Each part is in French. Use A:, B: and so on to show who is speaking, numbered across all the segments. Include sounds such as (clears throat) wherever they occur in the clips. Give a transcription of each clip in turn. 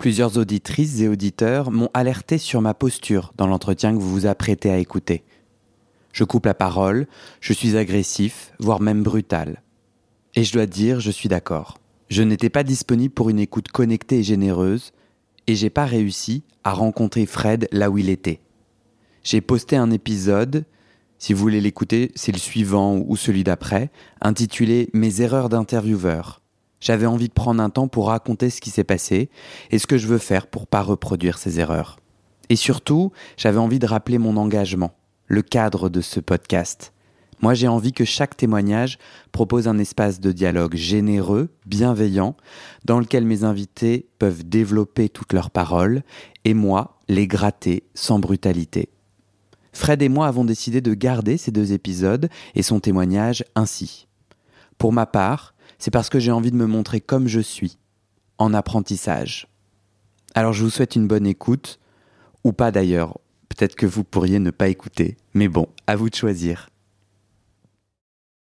A: Plusieurs auditrices et auditeurs m'ont alerté sur ma posture dans l'entretien que vous vous apprêtez à écouter. Je coupe la parole, je suis agressif, voire même brutal. Et je dois dire, je suis d'accord. Je n'étais pas disponible pour une écoute connectée et généreuse, et j'ai pas réussi à rencontrer Fred là où il était. J'ai posté un épisode, si vous voulez l'écouter, c'est le suivant ou celui d'après, intitulé Mes erreurs d'intervieweur. J'avais envie de prendre un temps pour raconter ce qui s'est passé et ce que je veux faire pour pas reproduire ces erreurs. Et surtout, j'avais envie de rappeler mon engagement, le cadre de ce podcast. Moi, j'ai envie que chaque témoignage propose un espace de dialogue généreux, bienveillant, dans lequel mes invités peuvent développer toutes leurs paroles et moi les gratter sans brutalité. Fred et moi avons décidé de garder ces deux épisodes et son témoignage ainsi. Pour ma part, c'est parce que j'ai envie de me montrer comme je suis, en apprentissage. Alors je vous souhaite une bonne écoute, ou pas d'ailleurs, peut-être que vous pourriez ne pas écouter, mais bon, à vous de choisir.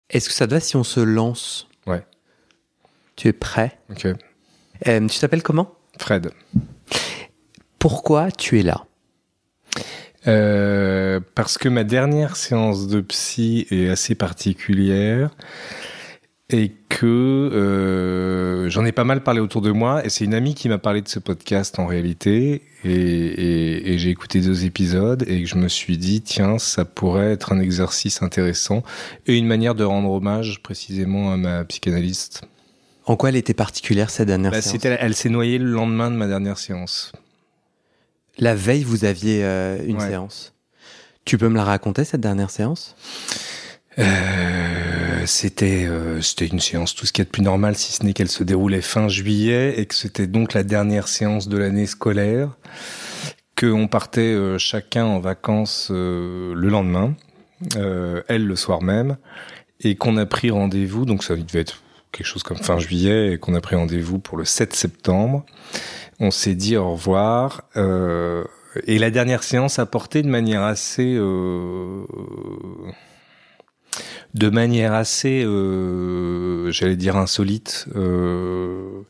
A: Est-ce que ça te va si on se lance?
B: Ouais.
A: Tu es prêt?
B: Ok.
A: Euh, Tu t'appelles comment?
B: Fred.
A: Pourquoi tu es là?
B: Euh, parce que ma dernière séance de psy est assez particulière et que euh, j'en ai pas mal parlé autour de moi et c'est une amie qui m'a parlé de ce podcast en réalité et, et, et j'ai écouté deux épisodes et je me suis dit tiens ça pourrait être un exercice intéressant et une manière de rendre hommage précisément à ma psychanalyste.
A: En quoi elle était particulière cette dernière
B: Bah,
A: séance?
B: elle s'est noyée le lendemain de ma dernière séance.
A: La veille, vous aviez euh, une
B: Ouais.
A: séance. Tu peux me la raconter cette dernière séance?
B: Euh, c'était euh, c'était une séance tout ce qu'il y a de plus normal si ce n'est qu'elle se déroulait fin juillet et que c'était donc la dernière séance de l'année scolaire que on partait euh, chacun en vacances euh, le lendemain euh, elle le soir même et qu'on a pris rendez-vous donc ça devait être quelque chose comme fin juillet et qu'on a pris rendez-vous pour le 7 septembre. On s'est dit au revoir euh, et la dernière séance a porté de manière assez euh, de manière assez, euh, j'allais dire insolite. Euh,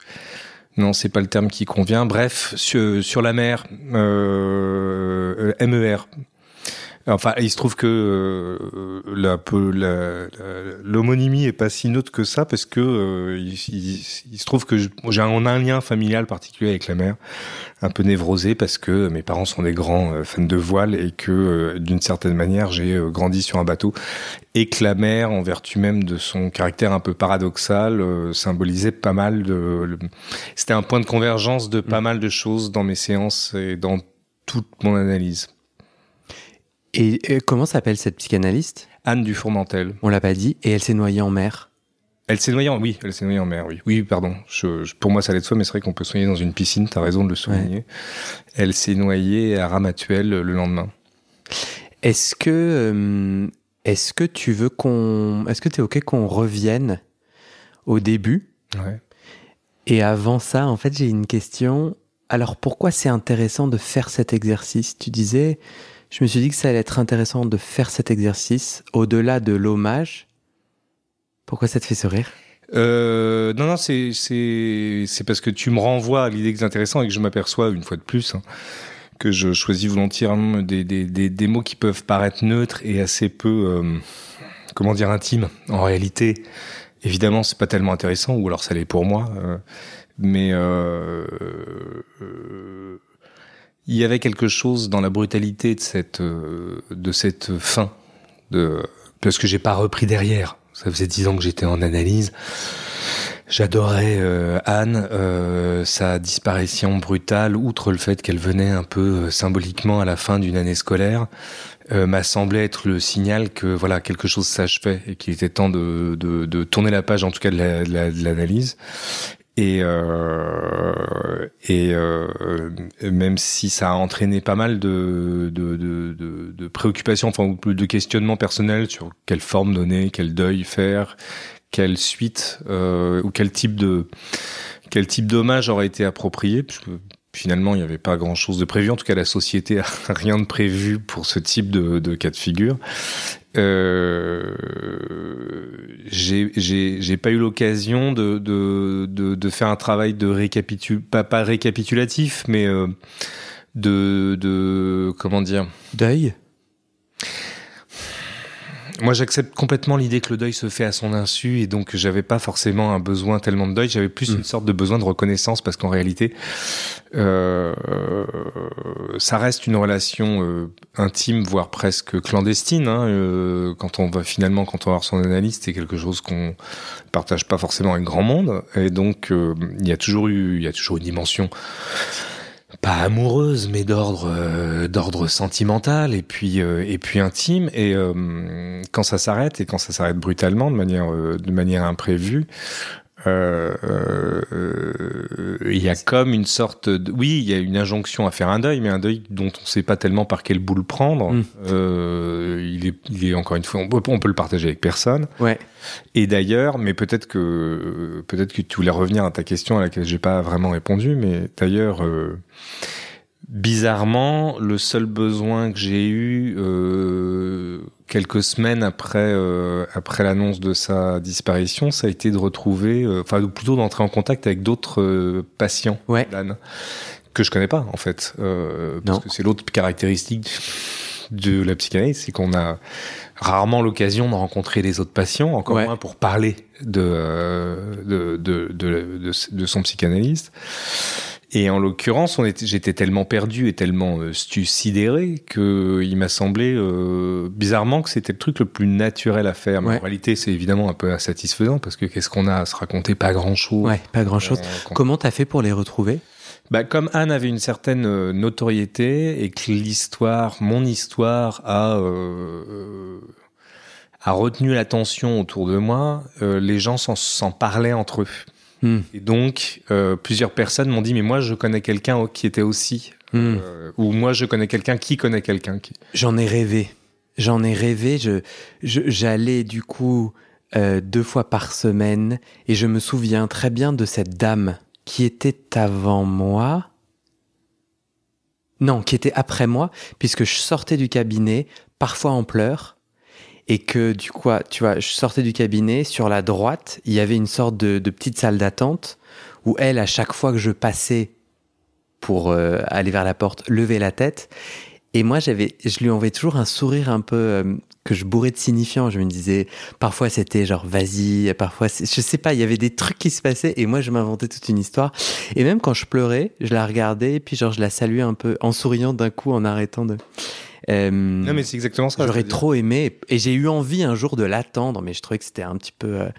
B: non, c'est pas le terme qui convient. Bref, sur, sur la mer, euh, MER. Enfin, il se trouve que euh, l'homonymie est pas si neutre que ça parce que euh, il, il- il se trouve que j'ai un, on a un lien familial particulier avec la mer, un peu névrosé parce que mes parents sont des grands euh, fans de voile et que euh, d'une certaine manière j'ai euh, grandi sur un bateau et que la mer, en vertu même de son caractère un peu paradoxal, symbolisait pas mal de. C'était un point de convergence de pas mal de choses dans mes séances et dans toute mon analyse.
A: Et euh, comment s'appelle cette psychanalyste?
B: Anne du Fourmentel.
A: On l'a pas dit. Et elle s'est noyée en mer?
B: Elle s'est noyée en, oui, elle s'est noyée en mer, oui. Oui, pardon. Je, je- pour moi, ça allait de soi, mais c'est vrai qu'on peut se noyer dans une piscine, t'as raison de le souligner. Elle s'est noyée à Ramatuelle le lendemain.
A: Est-ce que, euh, est-ce que tu veux qu'on, est-ce que t'es ok qu'on revienne au début?
B: Ouais.
A: Et avant ça, en fait, j'ai une question. Alors, pourquoi c'est intéressant de faire cet exercice? Tu disais, je me suis dit que ça allait être intéressant de faire cet exercice au-delà de l'hommage. Pourquoi ça te fait sourire?
B: Euh, non, non, c'est parce que tu me renvoies à l'idée que c'est intéressant et que je m'aperçois une fois de plus hein, que je choisis volontairement des, des, des, mots qui peuvent paraître neutres et assez peu, euh, comment dire, intimes. En réalité, évidemment, c'est pas tellement intéressant, ou alors ça l'est pour moi. Euh, mais il y avait quelque chose dans la brutalité de cette de cette fin, de parce que j'ai pas repris derrière. Ça faisait dix ans que j'étais en analyse. J'adorais euh, Anne, euh, sa disparition brutale, outre le fait qu'elle venait un peu euh, symboliquement à la fin d'une année scolaire, m'a semblé être le signal que voilà quelque chose s'achevait et qu'il était temps de, de, de, tourner la page, en tout cas de l'analyse. Et, euh, et euh, même si ça a entraîné pas mal de, de, de, de, préoccupations, enfin de questionnements personnels sur quelle forme donner, quel deuil faire, quelle suite euh, ou quel type de quel type d'hommage aurait été approprié, finalement il n'y avait pas grand chose de prévu. En tout cas, la société a (laughs) rien de prévu pour ce type de, cas de figure. Euh, j'ai pas eu l'occasion de, de, de, de, faire un travail de récapitul pas, pas récapitulatif, mais euh, de, de comment dire?
A: Deuil?
B: Moi, j'accepte complètement l'idée que le deuil se fait à son insu et donc j'avais pas forcément un besoin tellement de deuil. J'avais plus mm. une sorte de besoin de reconnaissance parce qu'en réalité, euh, ça reste une relation euh, intime, voire presque clandestine. Hein, euh, quand on va finalement, quand on va voir son analyste, c'est quelque chose qu'on partage pas forcément avec grand monde et donc euh, il y a toujours eu, il y a toujours une dimension pas amoureuse mais d'ordre euh, d'ordre sentimental et puis euh, et puis intime. Et euh, quand ça s'arrête et quand ça s'arrête brutalement de manière de manière imprévue euh, il y a comme une sorte de... oui il y a une injonction à faire un deuil mais un deuil dont on ne sait pas tellement par quel bout le prendre. Mm. il est il est encore une fois on peut, on peut le partager avec personne.
A: Ouais.
B: Et d'ailleurs, mais peut-être que peut-être que tu voulais revenir à ta question à laquelle j'ai pas vraiment répondu, mais d'ailleurs, euh, bizarrement, le seul besoin que j'ai eu euh, quelques semaines après euh, après l'annonce de sa disparition, ça a été de retrouver, enfin plutôt d'entrer en contact avec d'autres patients
A: ouais.
B: que je connais pas en fait, parce que c'est l'autre caractéristique de la psychanalyse, c'est qu'on a rarement l'occasion de rencontrer les autres patients, encore moins pour parler de, de, de, de, de son psychanalyste. Et en l'occurrence, j'étais tellement perdu et tellement euh, sidéré que il m'a semblé euh, bizarrement que c'était le truc le plus naturel à faire. Mais en réalité, c'est évidemment un peu insatisfaisant parce que qu'est-ce qu'on a à se raconter? Pas grand-chose.
A: Ouais, pas grand-chose. Euh, Comment t'as fait pour les retrouver?
B: Bah, comme Anne avait une certaine euh, notoriété et que l'histoire, mon histoire, a euh, a retenu l'attention autour de moi, euh, les gens s'en parlaient entre eux. Hmm. Et donc, euh, plusieurs personnes m'ont dit, mais moi, je connais quelqu'un qui était aussi, hmm. euh, ou moi, je connais quelqu'un qui connaît quelqu'un qui.
A: J'en ai rêvé. J'en ai rêvé. Je, j'allais du coup euh, deux fois par semaine, et je me souviens très bien de cette dame qui était avant moi. Non, qui était après moi, puisque je sortais du cabinet, parfois en pleurs, et que du coup, tu vois, je sortais du cabinet, sur la droite, il y avait une sorte de, petite salle d'attente, où elle, à chaque fois que je passais pour euh, aller vers la porte, levait la tête, et moi, j'avais, je lui envoyais toujours un sourire un peu euh, que je bourrais de signifiant. Je me disais, parfois c'était genre vas-y, parfois je sais pas, il y avait des trucs qui se passaient et moi je m'inventais toute une histoire. Et même quand je pleurais, je la regardais et puis genre je la saluais un peu en souriant d'un coup en arrêtant de.
B: Euh, non mais c'est exactement ça.
A: J'aurais trop aimé et j'ai eu envie un jour de l'attendre, mais je trouvais que c'était un petit peu. Euh,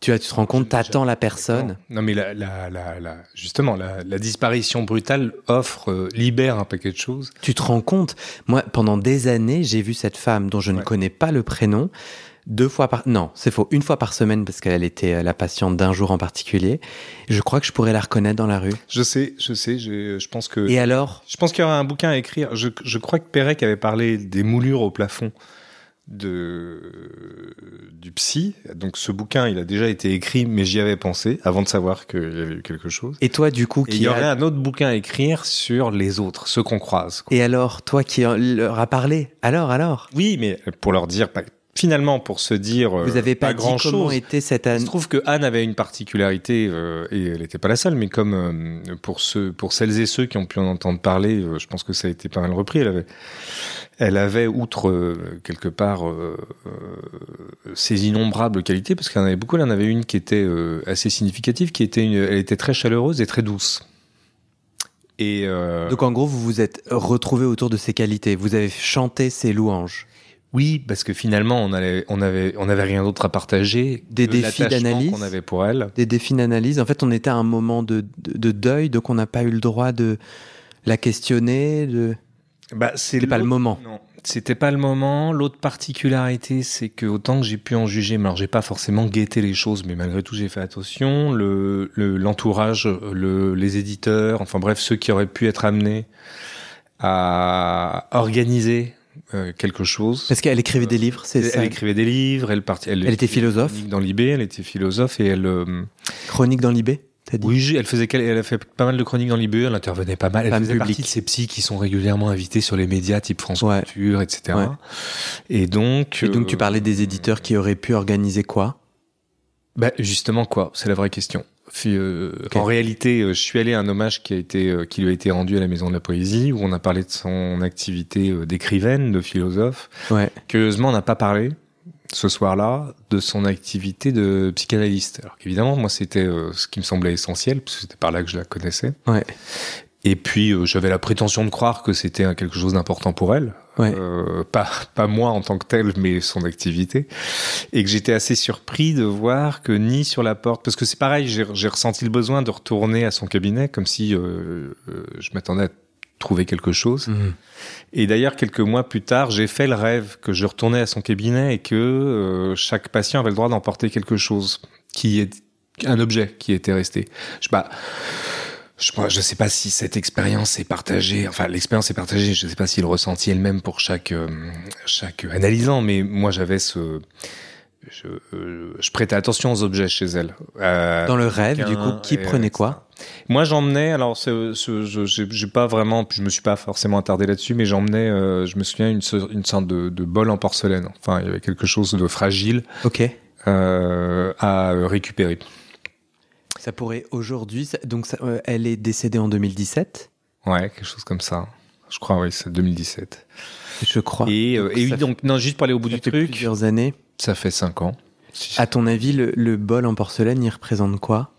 A: tu vois, tu te rends compte, t'attends la personne.
B: Non, mais la, la, la, justement, la, disparition brutale offre, euh, libère un paquet de choses.
A: Tu te rends compte? Moi, pendant des années, j'ai vu cette femme dont je ne connais pas le prénom deux fois par non c'est faux une fois par semaine parce qu'elle était euh, la patiente d'un jour en particulier je crois que je pourrais la reconnaître dans la rue
B: je sais je sais je, je pense que
A: et alors?
B: Je pense qu'il y aura un bouquin à écrire je, je crois que Pérec avait parlé des moulures au plafond de du psy. Donc ce bouquin, il a déjà été écrit, mais j'y avais pensé avant de savoir qu'il y avait eu quelque chose.
A: Et toi, du coup,
B: qui il y aurait un autre bouquin à écrire sur les autres, ceux qu'on croise.
A: Et alors, toi qui leur a parlé, alors, alors?
B: Oui, mais pour leur dire, finalement, pour se dire
A: Vous avez pas,
B: pas
A: dit
B: grand
A: comment
B: chose.
A: était cette
B: Il
A: année
B: se trouve que Anne avait une particularité, euh, et elle n'était pas la seule, mais comme euh, pour, ceux, pour celles et ceux qui ont pu en entendre parler, euh, je pense que ça a été pas mal repris. Elle avait, elle avait outre euh, quelque part euh, euh, ses innombrables qualités, parce qu'elle en avait beaucoup, elle en avait une qui était euh, assez significative, qui était une, elle était très chaleureuse et très douce. Et euh,
A: Donc en gros, vous vous êtes retrouvé autour de ces qualités. Vous avez chanté ses louanges.
B: Oui, parce que finalement, on avait, on avait, on avait rien d'autre à partager.
A: Des défis d'analyse.
B: qu'on avait pour elle.
A: Des défis d'analyse. En fait, on était à un moment de, de- de deuil, donc on n'a pas eu le droit de la questionner. De...
B: Bah,
A: C'était pas le moment.
B: Non, c'était pas le moment. L'autre particularité, c'est que autant que j'ai pu en juger, mais alors j'ai pas forcément guetté les choses, mais malgré tout j'ai fait attention. Le le- l'entourage, le, les éditeurs, enfin bref ceux qui auraient pu être amenés à organiser euh, quelque chose.
A: Parce qu'elle écrivait des livres, c'est
B: Elle,
A: ça.
B: écrivait des livres, elle partait.
A: Elle était philosophe.
B: dans l'IB, elle était philosophe et elle. euh,
A: Chronique dans l'IB, t'as dit
B: oui, elle faisait, elle a fait pas mal de chroniques dans l'IB, elle intervenait pas mal. Elle
A: Femme
B: faisait
A: publique.
B: partie de ces psys qui sont régulièrement invités sur les médias type France
A: Ouais.
B: Culture, etc.
A: Ouais.
B: Et donc.
A: Et donc tu
B: euh,
A: parlais des éditeurs qui auraient pu organiser quoi?
B: Bah, justement, quoi? C'est la vraie question. Euh. En réalité, euh, je suis allé à un hommage qui, a été, euh, qui lui a été rendu à la Maison de la Poésie, où on a parlé de son activité d'écrivaine, de philosophe.
A: Ouais.
B: Curieusement, on n'a pas parlé ce soir-là de son activité de psychanalyste. Alors qu'évidemment, moi, c'était ce qui me semblait essentiel, parce que c'était par là que je la connaissais.
A: Ouais.
B: Et puis, j'avais la prétention de croire que c'était quelque chose d'important pour elle.
A: Ouais.
B: Euh, pas, pas moi en tant que tel, mais son activité. Et que j'étais assez surpris de voir que ni sur la porte, parce que c'est pareil, j'ai ressenti le besoin de retourner à son cabinet, comme si euh, euh, je m'attendais à trouver quelque chose.
A: Mhm.
B: Et d'ailleurs, quelques mois plus tard, j'ai fait le rêve que je retournais à son cabinet et que chaque patient avait le droit d'emporter quelque chose, qui est un objet qui était resté. Je sais pas. Je ne sais pas si cette expérience est partagée, enfin l'expérience est partagée, je ne sais pas si le ressenti est le même pour chaque, euh, chaque analysant, mais moi j'avais ce... Je, euh, je prêtais attention aux objets chez elle. Euh,
A: Dans le rêve, du coup, qui
B: et,
A: prenait quoi
B: Moi, j'emmenais. Alors, ce, ce, je j'ai pas vraiment. Je me suis pas forcément attardé là-dessus, mais j'emmenais. euh, je me souviens une, so- une sorte de, de bol en porcelaine. Enfin, il y avait quelque chose de fragile
A: Ok.
B: euh, à récupérer.
A: Ça pourrait aujourd'hui. Donc, ça- euh, elle est décédée en 2017,
B: Ouais, quelque chose comme ça. Je crois, oui, c'est 2017.
A: je crois.
B: Et, euh,
A: Donc,
B: et oui, donc, non, juste pour aller au bout
A: Ça
B: du
A: fait
B: truc,
A: plusieurs années.
B: ça fait cinq ans.
A: À ton avis, le, le bol en porcelaine, il représente quoi?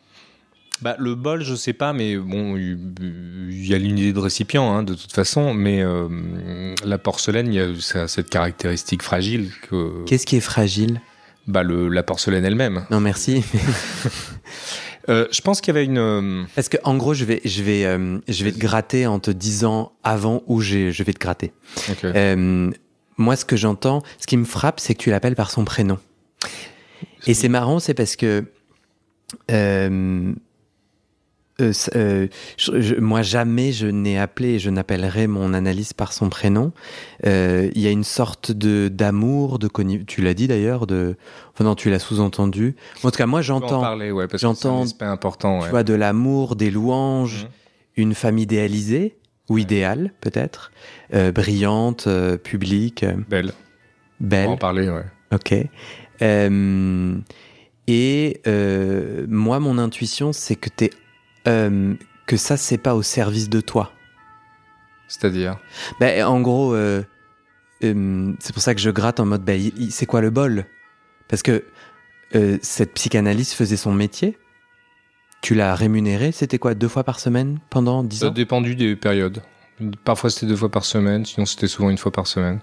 B: Bah, le bol, je sais pas, mais bon, il y a l'unité de récipient, hein, de toute façon, mais euh, la porcelaine, il y a ça a cette caractéristique fragile que
A: Qu'est-ce qui est fragile?
B: Bah, le, la porcelaine elle-même.
A: Non, merci. (laughs)
B: Euh, je pense qu'il y avait une. euh,
A: Parce que en gros, je vais, je vais, euh, je vais te gratter en te disant avant où j'ai- je vais te gratter.
B: ok.
A: Euh, moi, ce que j'entends, ce qui me frappe, c'est que tu l'appelles par son prénom. Et c'est marrant, c'est parce que euh, euh, c- je- je- moi, jamais je n'ai appelé et je n'appellerai mon analyse par son prénom. Euh, Il y a une sorte de d'amour, de tu l'as dit d'ailleurs, de, enfin non, tu l'as sous-entendu. En tout cas, moi,
B: On
A: j'entends,
B: parler, ouais, parce que c'est
A: j'entends-
B: important.
A: tu vois, de l'amour, des louanges,
B: Mhm.
A: une femme idéalisée ou idéale peut-être, brillante, publique,
B: Belle. On
A: belle.
B: va en parler, ouais.
A: Ok. Et moi, mon intuition, c'est que t'es, euh, que ça, c'est pas au service de toi.
B: C'est-à-dire.
A: Ben, en gros, euh, euh, c'est pour ça que je gratte en mode, ben, c'est quoi le bol? Parce que cette psychanalyste faisait son métier. Tu l'as rémunérée, c'était quoi, deux fois par semaine pendant dix
B: Ça a
A: ans
B: dépendu des périodes. Parfois c'était deux fois par semaine, sinon c'était souvent une fois par semaine.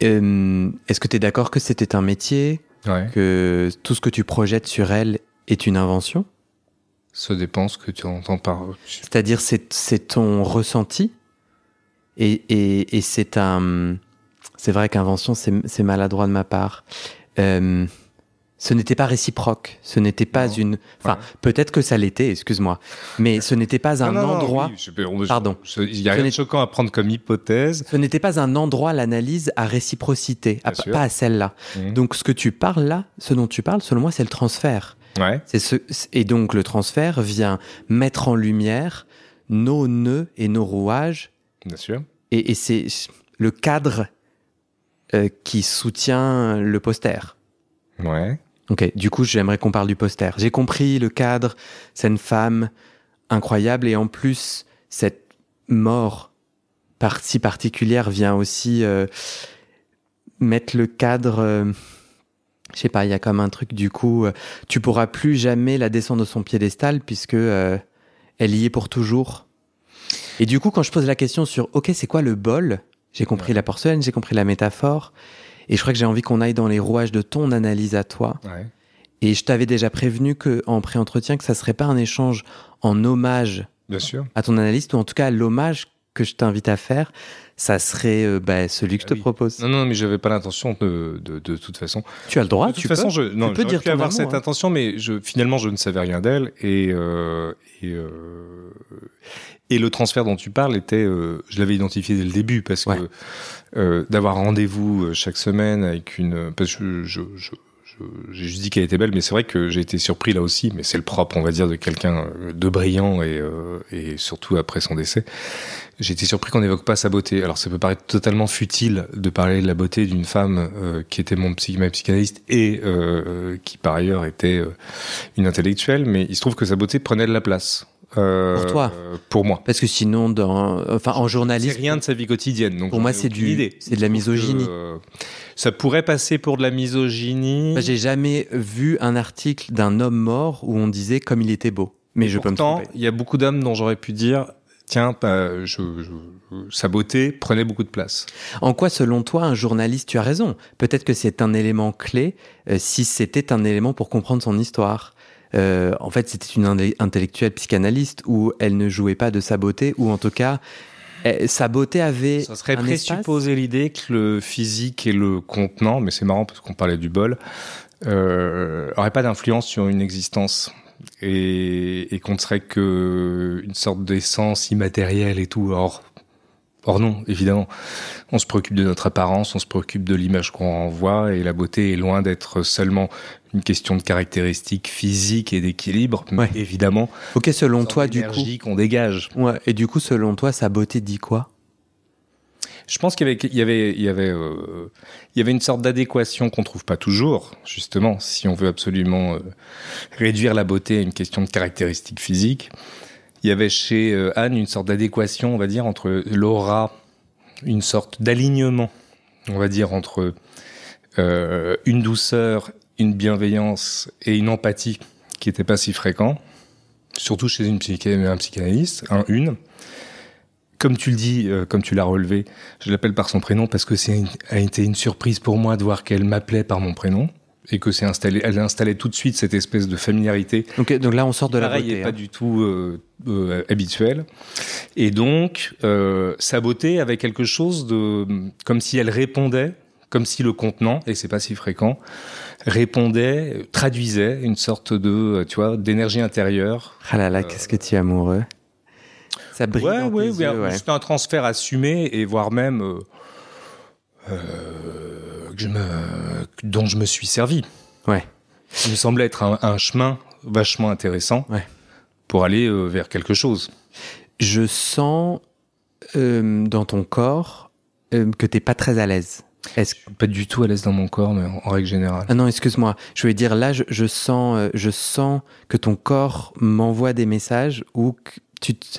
A: Est-ce que tu es d'accord que c'était un métier,
B: Ouais.
A: que tout ce que tu projettes sur elle est une invention?
B: Ça dépend ce que tu entends par.
A: C'est-à-dire, c'est ton ressenti. Et, et, et c'est un. C'est vrai qu'invention, c'est maladroit de ma part. Euh, ce n'était pas réciproque. Ce n'était pas
B: Non.
A: une. Enfin,
B: Ouais.
A: peut-être que ça l'était, excuse-moi. Mais ce n'était pas un
B: Non, non,
A: endroit.
B: oui, je on-
A: Pardon.
B: Il y a rien de choquant à prendre comme hypothèse.
A: Ce n'était pas un endroit, l'analyse, à réciprocité. à- pas à celle-là.
B: Mhm.
A: Donc, ce que tu parles là, ce dont tu parles, selon moi, c'est le transfert.
B: Ouais.
A: C'est ce, et donc le transfert vient mettre en lumière nos nœuds et nos rouages
B: Bien sûr.
A: et, et c'est le cadre euh, qui soutient le poster.
B: Ouais.
A: Ok, du coup, j'aimerais qu'on parle du poster. J'ai compris le cadre, c'est une femme incroyable et en plus, cette mort partie particulière vient aussi euh, mettre le cadre. euh, je sais pas, il y a comme un truc du coup, euh, tu pourras plus jamais la descendre de son piédestal puisque euh, elle y est pour toujours. Et du coup, quand je pose la question sur OK, c'est quoi le bol? J'ai compris
B: Ouais.
A: la porcelaine, j'ai compris la métaphore, et je crois que j'ai envie qu'on aille dans les rouages de ton analyse à toi.
B: Ouais.
A: Et je t'avais déjà prévenu que en pré-entretien que ça serait pas un échange en hommage
B: Bien sûr.
A: à ton analyste ou en tout cas l'hommage que je t'invite à faire, ça serait euh, bah, celui que je
B: Ah
A: te
B: oui.
A: propose.
B: Non, non, mais j'avais pas l'intention de, de, de toute façon.
A: Tu as le droit,
B: de toute
A: tu
B: façon,
A: peux.
B: je, non,
A: peux
B: j'aurais
A: dire
B: pu avoir
A: amour,
B: cette
A: hein.
B: intention, mais je, finalement, je ne savais rien d'elle et euh, et, euh, et le transfert dont tu parles était, je l'avais identifié dès le début parce
A: Ouais.
B: que d'avoir rendez-vous chaque semaine avec une, parce que je, je, je- j'ai juste dit qu'elle était belle, mais c'est vrai que j'ai été surpris là aussi, mais c'est le propre, on va dire, de quelqu'un de brillant et, euh, et surtout après son décès. J'ai été surpris qu'on n'évoque pas sa beauté. Alors ça peut paraître totalement futile de parler de la beauté d'une femme euh, qui était mon psy, ma psychanalyste et euh, qui par ailleurs était euh, une intellectuelle, mais il se trouve que sa beauté prenait de la place. Euh,
A: Pour toi
B: euh, Pour moi.
A: Parce que sinon, dans, enfin, en
B: C'est
A: journaliste,
B: rien de sa vie quotidienne. Donc
A: Pour moi, c'est du- c'est de la misogynie.
B: euh, ça pourrait passer pour de la misogynie.
A: bah, j'ai jamais vu un article d'un homme mort où on disait comme il était beau. Mais je peux me
B: Pourtant,
A: tromper.
B: il y a beaucoup d'hommes dont j'aurais pu dire, tiens, bah, je, je- sa beauté prenait beaucoup de place.
A: En quoi, selon toi, un journaliste, tu as raison? Peut-être que c'est un élément clé euh, si c'était un élément pour comprendre son histoire. Euh, en fait, c'était une intellectuelle psychanalyste où elle ne jouait pas de sa beauté, ou en tout cas, eh, sa beauté avait.
B: Ça serait présupposer l'idée que le physique et le contenant, mais c'est marrant parce qu'on parlait du bol, euh, aurait pas d'influence sur une existence. Et, et qu'on ne serait que une sorte d'essence immatérielle et tout. Or, or non, évidemment. On se préoccupe de notre apparence, on se préoccupe de l'image qu'on renvoie, et la beauté est loin d'être seulement une question de caractéristiques physiques et d'équilibre, mais
A: Ouais.
B: évidemment,
A: Ok, selon toi, du coup.
B: qu'on dégage.
A: Ouais, et du coup, selon toi, sa beauté dit quoi?
B: Je pense qu'il y avait, il y avait, il y avait, euh, il y avait une sorte d'adéquation qu'on trouve pas toujours, justement, si on veut absolument euh, réduire la beauté à une question de caractéristiques physiques. Il y avait chez euh, Anne une sorte d'adéquation, on va dire, entre l'aura, une sorte d'alignement, on va dire, entre une douceur, une bienveillance et une empathie qui n'était pas si fréquent, surtout chez une un psychanalyste, un, une comme tu le dis, euh, comme tu l'as relevé, je l'appelle par son prénom parce que c'est a été une surprise pour moi de voir qu'elle m'appelait par mon prénom et que c'est installé, elle a installé tout de suite cette espèce de familiarité
A: donc, donc là, on sort de la
B: pareil
A: beauté.
B: et pas
A: hein.
B: du tout euh, euh, habituelle. Et donc, euh, sa beauté avait quelque chose de, comme si elle répondait, comme si le contenant, et c'est pas si fréquent, répondait, traduisait une sorte de, tu vois, d'énergie intérieure
A: Ah là là, qu'est-ce que tu es amoureux. Ça brille
B: Ouais,
A: dans
B: ouais,
A: tes
B: ouais,
A: yeux, ouais.
B: C'est un transfert assumé et voire même euh, euh, que je me, dont je me suis servi.
A: Ouais.
B: Il me semblait être un, un chemin vachement intéressant
A: Ouais.
B: pour aller euh, vers quelque chose.
A: Je sens dans ton corps que t'es pas très à l'aise. Est-ce
B: Je suis pas du tout à l'aise dans mon corps, mais en, en règle générale.
A: Ah non, excuse-moi. Je voulais dire là, je, je sens, euh, je sens que ton corps m'envoie des messages ou que tu. te-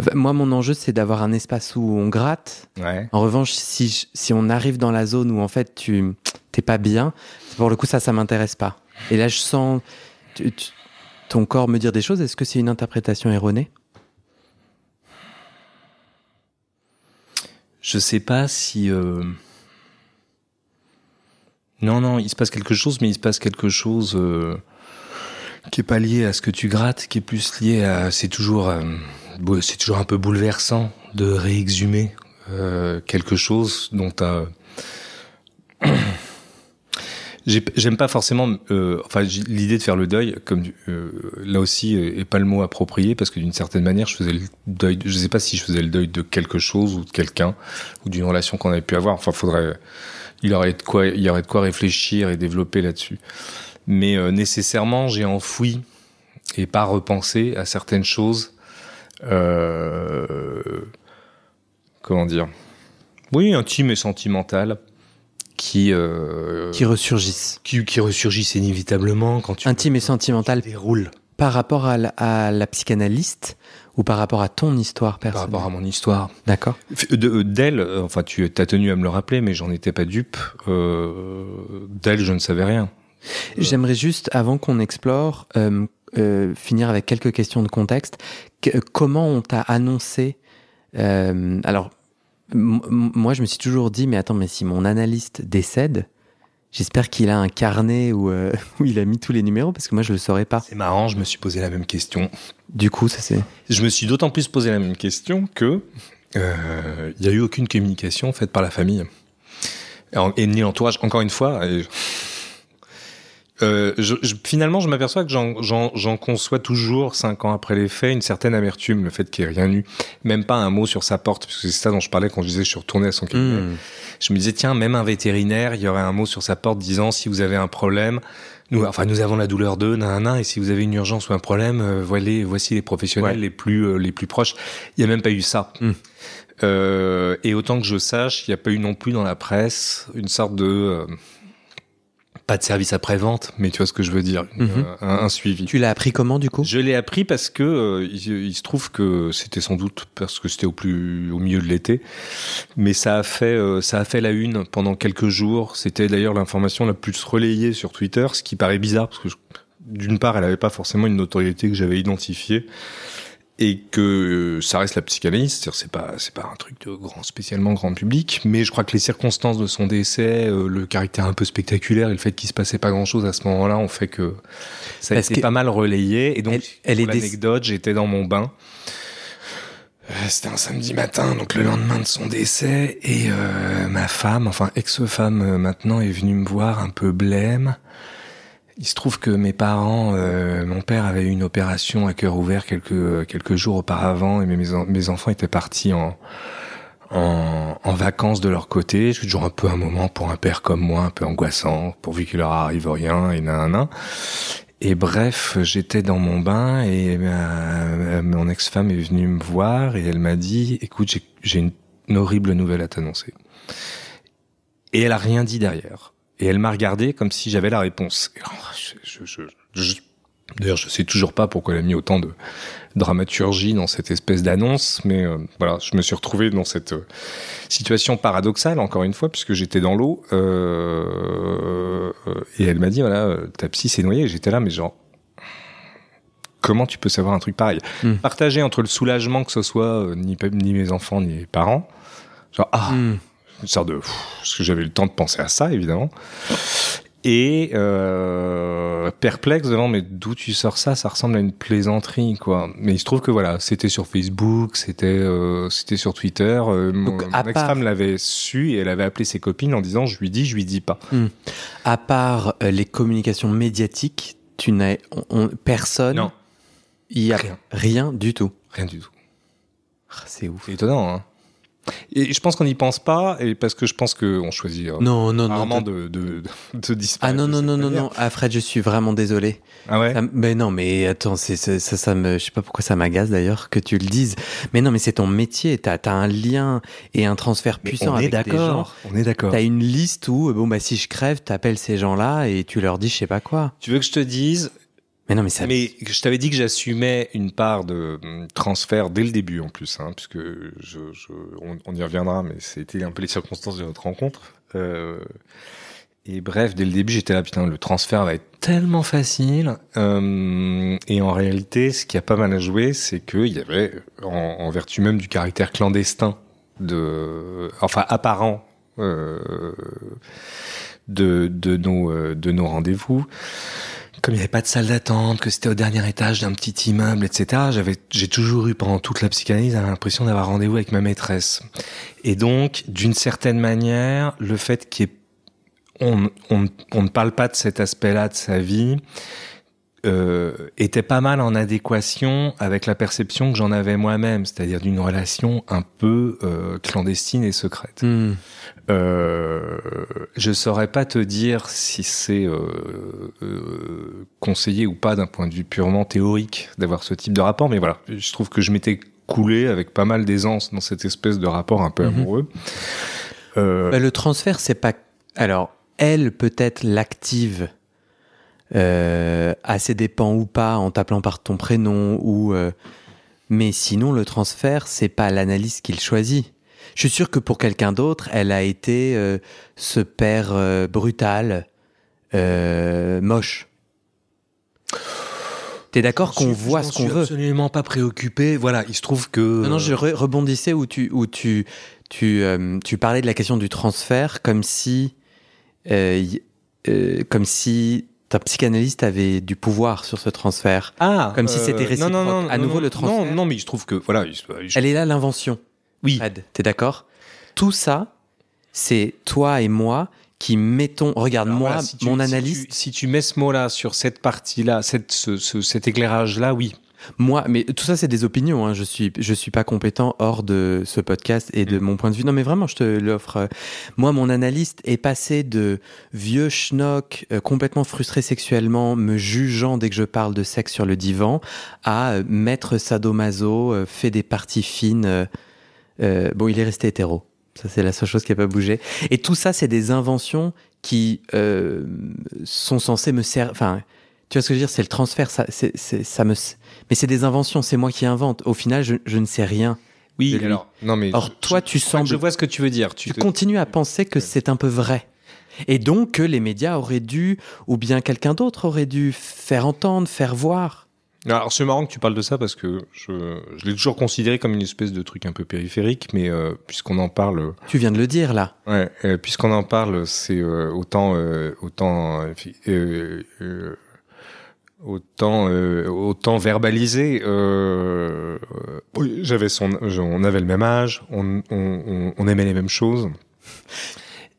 A: Enfin, moi, mon enjeu, c'est d'avoir un espace où on gratte.
B: Ouais.
A: En revanche, si je- si on arrive dans la zone où en fait tu t'es pas bien, pour le coup, ça, ça m'intéresse pas. Et là, je sens tu- tu- ton corps me dire des choses. Est-ce que c'est une interprétation erronée?
B: Je sais pas si. euh, Non, non, il se passe quelque chose, mais il se passe quelque chose euh, qui est pas lié à ce que tu grattes, qui est plus lié à. C'est toujours, euh, c'est toujours un peu bouleversant de réexhumer euh, quelque chose dont. (clears throat) J'ai- J'aime pas forcément, euh, enfin l'idée de faire le deuil, comme euh, là aussi euh, est pas le mot approprié parce que d'une certaine manière je faisais le deuil. de- je sais pas si je faisais le deuil de quelque chose ou de quelqu'un ou d'une relation qu'on avait pu avoir. Enfin, faudrait, il aurait de quoi, il y aurait de quoi réfléchir et développer là-dessus. Mais euh, nécessairement, j'ai enfoui et pas repensé à certaines choses. Euh, comment dire Oui, intimes et sentimentales qui euh,
A: qui ressurgissent,
B: qui, qui ressurgissent inévitablement quand tu
A: intime et sentimental
B: déroules
A: par rapport à la, à la psychanalyste ou par rapport à ton histoire
B: par
A: personnelle?
B: rapport à mon histoire.
A: D'accord.
B: D'elle, enfin tu as tenu à me le rappeler, mais j'en étais pas dupe. Euh, D'elle, je ne savais rien.
A: J'aimerais juste, avant qu'on explore, euh, euh, finir avec quelques questions de contexte. Que- comment on t'a annoncé euh, Alors, moi, je me suis toujours dit, mais attends, mais si mon analyste décède, j'espère qu'il a un carnet où, euh, (laughs) où il a mis tous les numéros, parce que moi, je le saurais pas.
B: C'est marrant, je me suis posé la même question.
A: Du coup, ça c'est.
B: Je me suis d'autant plus posé la même question que euh, il n'y a eu aucune communication faite par la famille et, ni l'entourage. Encore une fois, et- euh, je, je- finalement, je m'aperçois que j'en- conçois toujours cinq ans après les faits une certaine amertume, le fait qu'il n'y ait rien eu, même pas un mot sur sa porte, parce que c'est ça dont je parlais quand je disais que je suis retourné à son cabinet.
A: Hmm.
B: Je me disais tiens, même un vétérinaire, il y aurait un mot sur sa porte disant si vous avez un problème. Nous, enfin, nous avons la douleur de nanana, et si vous avez une urgence ou un problème, euh, voilà, voici les professionnels
A: Ouais.
B: les plus euh, les plus proches. Il y a même pas eu ça.
A: Mm.
B: Euh, et autant que je sache, il n'y a pas eu non plus dans la presse une sorte de pas de service après vente, mais tu vois ce que je veux dire,
A: Mhm.
B: euh, un, un suivi.
A: Tu l'as appris comment, du coup?
B: Je l'ai appris parce que euh, il, il se trouve que c'était sans doute parce que c'était au plus au milieu de l'été, mais ça a fait euh, ça a fait la une pendant quelques jours. C'était d'ailleurs l'information la plus relayée sur Twitter, ce qui paraît bizarre parce que d'une part elle avait pas forcément une notoriété que j'avais identifiée et que euh, ça reste la psychanalyse, c'est-à-dire c'est pas c'est pas un truc de grand spécialement grand public, mais je crois que les circonstances de son décès, euh, le caractère un peu spectaculaire et le fait qu'il se passait pas grand-chose à ce moment-là ont fait que ça a été pas mal relayé et donc
A: Elle- elle
B: pour
A: est des-
B: l'anecdote, j'étais dans mon bain. Euh, C'était un samedi matin, donc le lendemain de son décès, et euh, ma femme, enfin ex-femme euh, maintenant, est venue me voir un peu blême. Il se trouve que mes parents, euh, mon père avait eu une opération à cœur ouvert quelques quelques jours auparavant, et mes mes, en- mes enfants étaient partis en en, en vacances de leur côté. C'est toujours un peu un moment pour un père comme moi, un peu angoissant, pourvu qu'il leur arrive rien et nan Et bref, j'étais dans mon bain et ma- mon ex-femme est venue me voir et elle m'a dit, écoute, j'ai une, une horrible nouvelle à t'annoncer. Et elle a rien dit derrière. Et elle m'a regardé comme si j'avais la réponse. Alors, je- je- je- D'ailleurs, je sais toujours pas pourquoi elle a mis autant de dramaturgie dans cette espèce d'annonce, mais euh, voilà, je me suis retrouvé dans cette euh, situation paradoxale, encore une fois, puisque j'étais dans l'eau, euh, euh, et elle m'a dit, voilà, ta psy s'est noyée, j'étais là, mais genre, comment tu peux savoir un truc pareil?
A: Mm.
B: Partagé entre le soulagement que ce soit ni, ni mes enfants, ni mes parents, genre, ah,
A: Hmm.
B: Une sorte de pff, parce que j'avais eu le temps de penser à ça évidemment et euh, perplexe devant mais d'où tu sors ça? Ça ressemble à une plaisanterie quoi mais il se trouve que voilà c'était sur Facebook c'était euh, c'était sur Twitter euh,
A: Donc,
B: mon ex-femme l'avait su et elle avait appelé ses copines en disant je lui dis je lui dis pas
A: À part euh, les communications médiatiques, tu n'as on- on- personne.
B: non
A: Il y a
B: Rien.
A: rien du tout.
B: rien du tout
A: Ah, C'est ouf.
B: c'est étonnant hein et je pense qu'on n'y pense pas et parce que je pense qu'on choisit euh,
A: Non, non, non.
B: rarement de, de, de, (laughs) de
A: Ah non, non, non, non, non. Ah, Fred, je suis vraiment désolé.
B: ah ouais
A: Ça mais non, mais attends, c'est, ça, ça me, je sais pas pourquoi ça m'agace d'ailleurs que tu le dises. Mais non, mais c'est ton métier. T'as, t'as un lien et un transfert
B: Mais
A: puissant
B: on est
A: avec des gens.
B: d'accord on est d'accord
A: T'as une liste où, bon, bah, si je crève, t'appelles ces gens-là et tu leur dis je sais pas quoi.
B: tu veux que je te dise
A: Mais non, mais ça.
B: Mais je t'avais dit que j'assumais une part de hum, transfert dès le début en plus, hein, puisque je, je, on, y reviendra, mais c'était un peu les circonstances de notre rencontre. Euh, et bref, dès le début, j'étais là, putain, le transfert va être tellement facile. Euh, et en réalité, ce qui a pas mal à jouer, c'est qu'il y avait, en, en vertu même du caractère clandestin, de, enfin apparent, euh, de, de nos, euh, de nos rendez-vous, comme il n'y avait pas de salle d'attente, que c'était au dernier étage d'un petit immeuble, etc., j'avais, j'ai toujours eu pendant toute la psychanalyse l'impression d'avoir rendez-vous avec ma maîtresse. Et donc, d'une certaine manière, le fait qu'on on, ne parle pas de cet aspect-là de sa vie euh, était pas mal en adéquation avec la perception que j'en avais moi-même, c'est-à-dire d'une relation un peu euh, clandestine et secrète.
A: Hmm.
B: Euh, je saurais pas te dire si c'est euh, euh, conseillé ou pas d'un point de vue purement théorique d'avoir ce type de rapport, mais voilà, je trouve que je m'étais coulé avec pas mal d'aisance dans cette espèce de rapport un peu
A: Mhm.
B: amoureux. Euh,
A: Bah, le transfert, c'est pas Alors, elle peut-être l'active euh, à ses dépens ou pas, en t'appelant par ton prénom ou. euh, mais sinon, le transfert, c'est pas l'analyse qu'il choisit. Je suis sûr que pour quelqu'un d'autre, elle a été euh, ce père brutal, moche. T'es d'accord qu'on voit ce qu'on
B: Je suis
A: veut?
B: absolument pas préoccupé. Voilà, il se trouve que.
A: Non, non, je re- rebondissais où tu, où tu, tu, tu parlais de la question du transfert comme si, comme si ta psychanalyste avait du pouvoir sur ce transfert.
B: Ah,
A: Comme si c'était
B: non, non,
A: réciproque.
B: non,
A: À nouveau,
B: non,
A: le transfert.
B: Non, non, mais se trouve que voilà. je-
A: Elle est là l'invention.
B: oui.
A: T'es d'accord? Tout ça, c'est toi et moi qui mettons. Regarde,
B: Alors
A: moi,
B: voilà, si tu-
A: mon
B: si tu- Si tu, mets ce mot-là sur cette partie-là, cette, ce- ce- cet éclairage-là, oui.
A: Moi, mais tout ça, c'est des opinions. Hein. Je suis, je suis pas compétent hors de ce podcast et de
B: Mm.
A: mon point de vue. Non, mais vraiment, je te l'offre. Moi, mon analyste est passé de vieux schnock euh, complètement frustré sexuellement, me jugeant dès que je parle de sexe sur le divan, à euh, maître sadomaso, euh, fait des parties fines. euh, euh, bon, il est resté hétéro. Ça, c'est la seule chose qui n'a pas bougé. Et tout ça, c'est des inventions qui sont censées me servir. Enfin, tu vois ce que je veux dire? C'est le transfert. Ça, ça me. Mais c'est des inventions. C'est moi qui invente. Au final, je, je ne sais rien.
B: Oui,
A: de lui.
B: alors. Non, mais.
A: Or,
B: je-
A: toi,
B: je-
A: tu
B: je
A: sembles-
B: Je vois ce que tu veux dire. Tu
A: Tu
B: te-
A: continues à penser que c'est un peu vrai. Et donc que les médias auraient dû, ou bien quelqu'un d'autre aurait dû faire entendre, faire voir.
B: Alors, c'est marrant que tu parles de ça parce que je, je l'ai toujours considéré comme une espèce de truc un peu périphérique, mais euh, puisqu'on en parle.
A: Tu viens de le dire là.
B: Ouais, euh, puisqu'on en parle, c'est euh, autant, euh, autant, euh, fi- euh, euh, autant, euh, autant verbalisé. Euh, j'avais son, je- on avait le même âge, on, on, on, aimait les mêmes choses,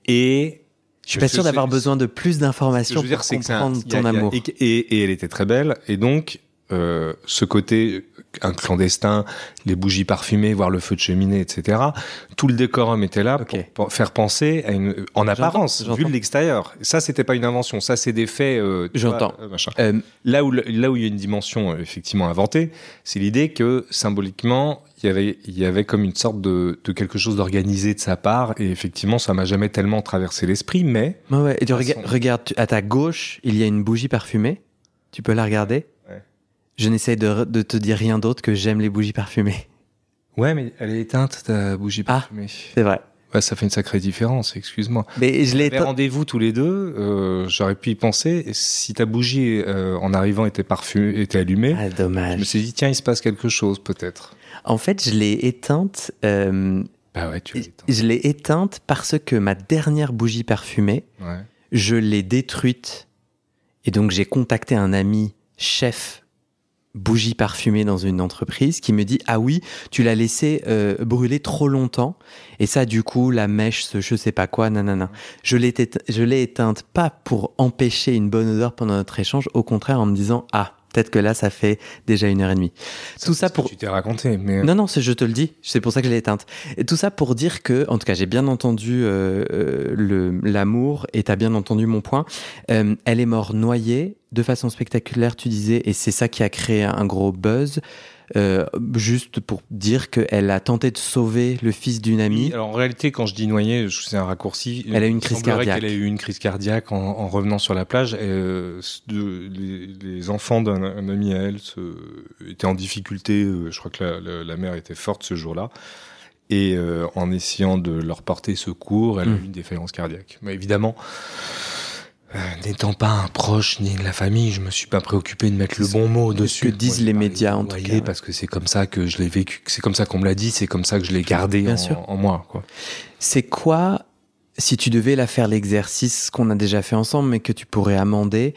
B: et
A: Je suis pas sûr d'avoir besoin de plus d'informations
B: dire,
A: pour comprendre ton amour.
B: Et, et- et elle était très belle. Et donc, euh, ce côté, un clandestin, les bougies parfumées, voir le feu de cheminée, etc. Tout le décorum était là pour, faire penser à une, en apparence, vu de l'extérieur. Ça, c'était pas une invention. Ça, c'est des faits. euh,
A: J'entends.
B: euh.
A: Euh,
B: Là où, là où il y a une dimension euh, effectivement inventée, c'est l'idée que symboliquement, il y avait, il y avait comme une sorte de, de quelque chose d'organisé de sa part. Et effectivement, ça m'a jamais tellement traversé l'esprit, mais
A: ouais, ouais. Et tu
B: façon.
A: regardes, à ta gauche, il y a une bougie parfumée. Tu peux la regarder. Je n'essaye de, de te dire rien d'autre que j'aime les bougies parfumées.
B: Ouais, mais elle est éteinte, ta bougie
A: Ah.
B: parfumée.
A: C'est vrai.
B: Ouais, ça fait une sacrée différence, excuse-moi.
A: Mais je l'ai
B: rendez-vous tous les deux, euh, j'aurais pu y penser. Si ta bougie, euh, en arrivant, était parfumée, était allumée,
A: Ah,
B: je me
A: dommage.
B: suis dit, tiens, il se passe quelque chose, peut-être.
A: En fait, je l'ai éteinte. euh,
B: Bah ouais, tu l'as éteint.
A: je l'ai éteinte parce que ma dernière bougie parfumée,
B: Ouais.
A: je l'ai détruite. Et donc, j'ai contacté un ami chef bougie parfumée dans une entreprise qui me dit Ah oui, tu l'as laissé euh, brûler trop longtemps. Et ça, du coup, la mèche, ce je sais pas quoi, nanana. Je l'ai je l'ai éteinte pas pour empêcher une bonne odeur pendant notre échange, au contraire en me disant Ah, peut-être que là, ça fait déjà une heure et demie. Tout ça
B: ce que
A: pour.
B: Tu t'es raconté, mais.
A: Non, non, je te le dis, c'est pour ça que je l'ai éteinte. Et tout ça pour dire que, en tout cas, j'ai bien entendu euh, euh, le- l'amour et t'as bien entendu mon point. Euh, elle est morte noyée de façon spectaculaire, tu disais, et c'est ça qui a créé un gros buzz. Euh, juste pour dire qu'elle a tenté de sauver le fils d'une
B: Oui,
A: amie.
B: alors en réalité, quand je dis noyer, je- c'est un raccourci.
A: Elle a eu une crise cardiaque.
B: qu'elle a eu une crise cardiaque en, en revenant sur la plage. Et, euh, les, les enfants d'un un ami à elle se, étaient en difficulté. euh, Je crois que la, la- la mère était forte ce jour-là. Et euh, en essayant de leur porter secours, elle a
A: Mm.
B: eu une défaillance cardiaque. Mais évidemment, n'étant pas un proche ni de la famille, je me suis pas préoccupé de mettre le bon mot
A: c'est ce
B: dessus.
A: que disent les médias, en tout cas.
B: Parce que c'est comme ça que je l'ai vécu, c'est comme ça qu'on me l'a dit, c'est comme ça que je l'ai gardé
A: Bien
B: en,
A: sûr.
B: en moi.
A: C'est quoi, si tu devais la faire l'exercice qu'on a déjà fait ensemble, mais que tu pourrais amender,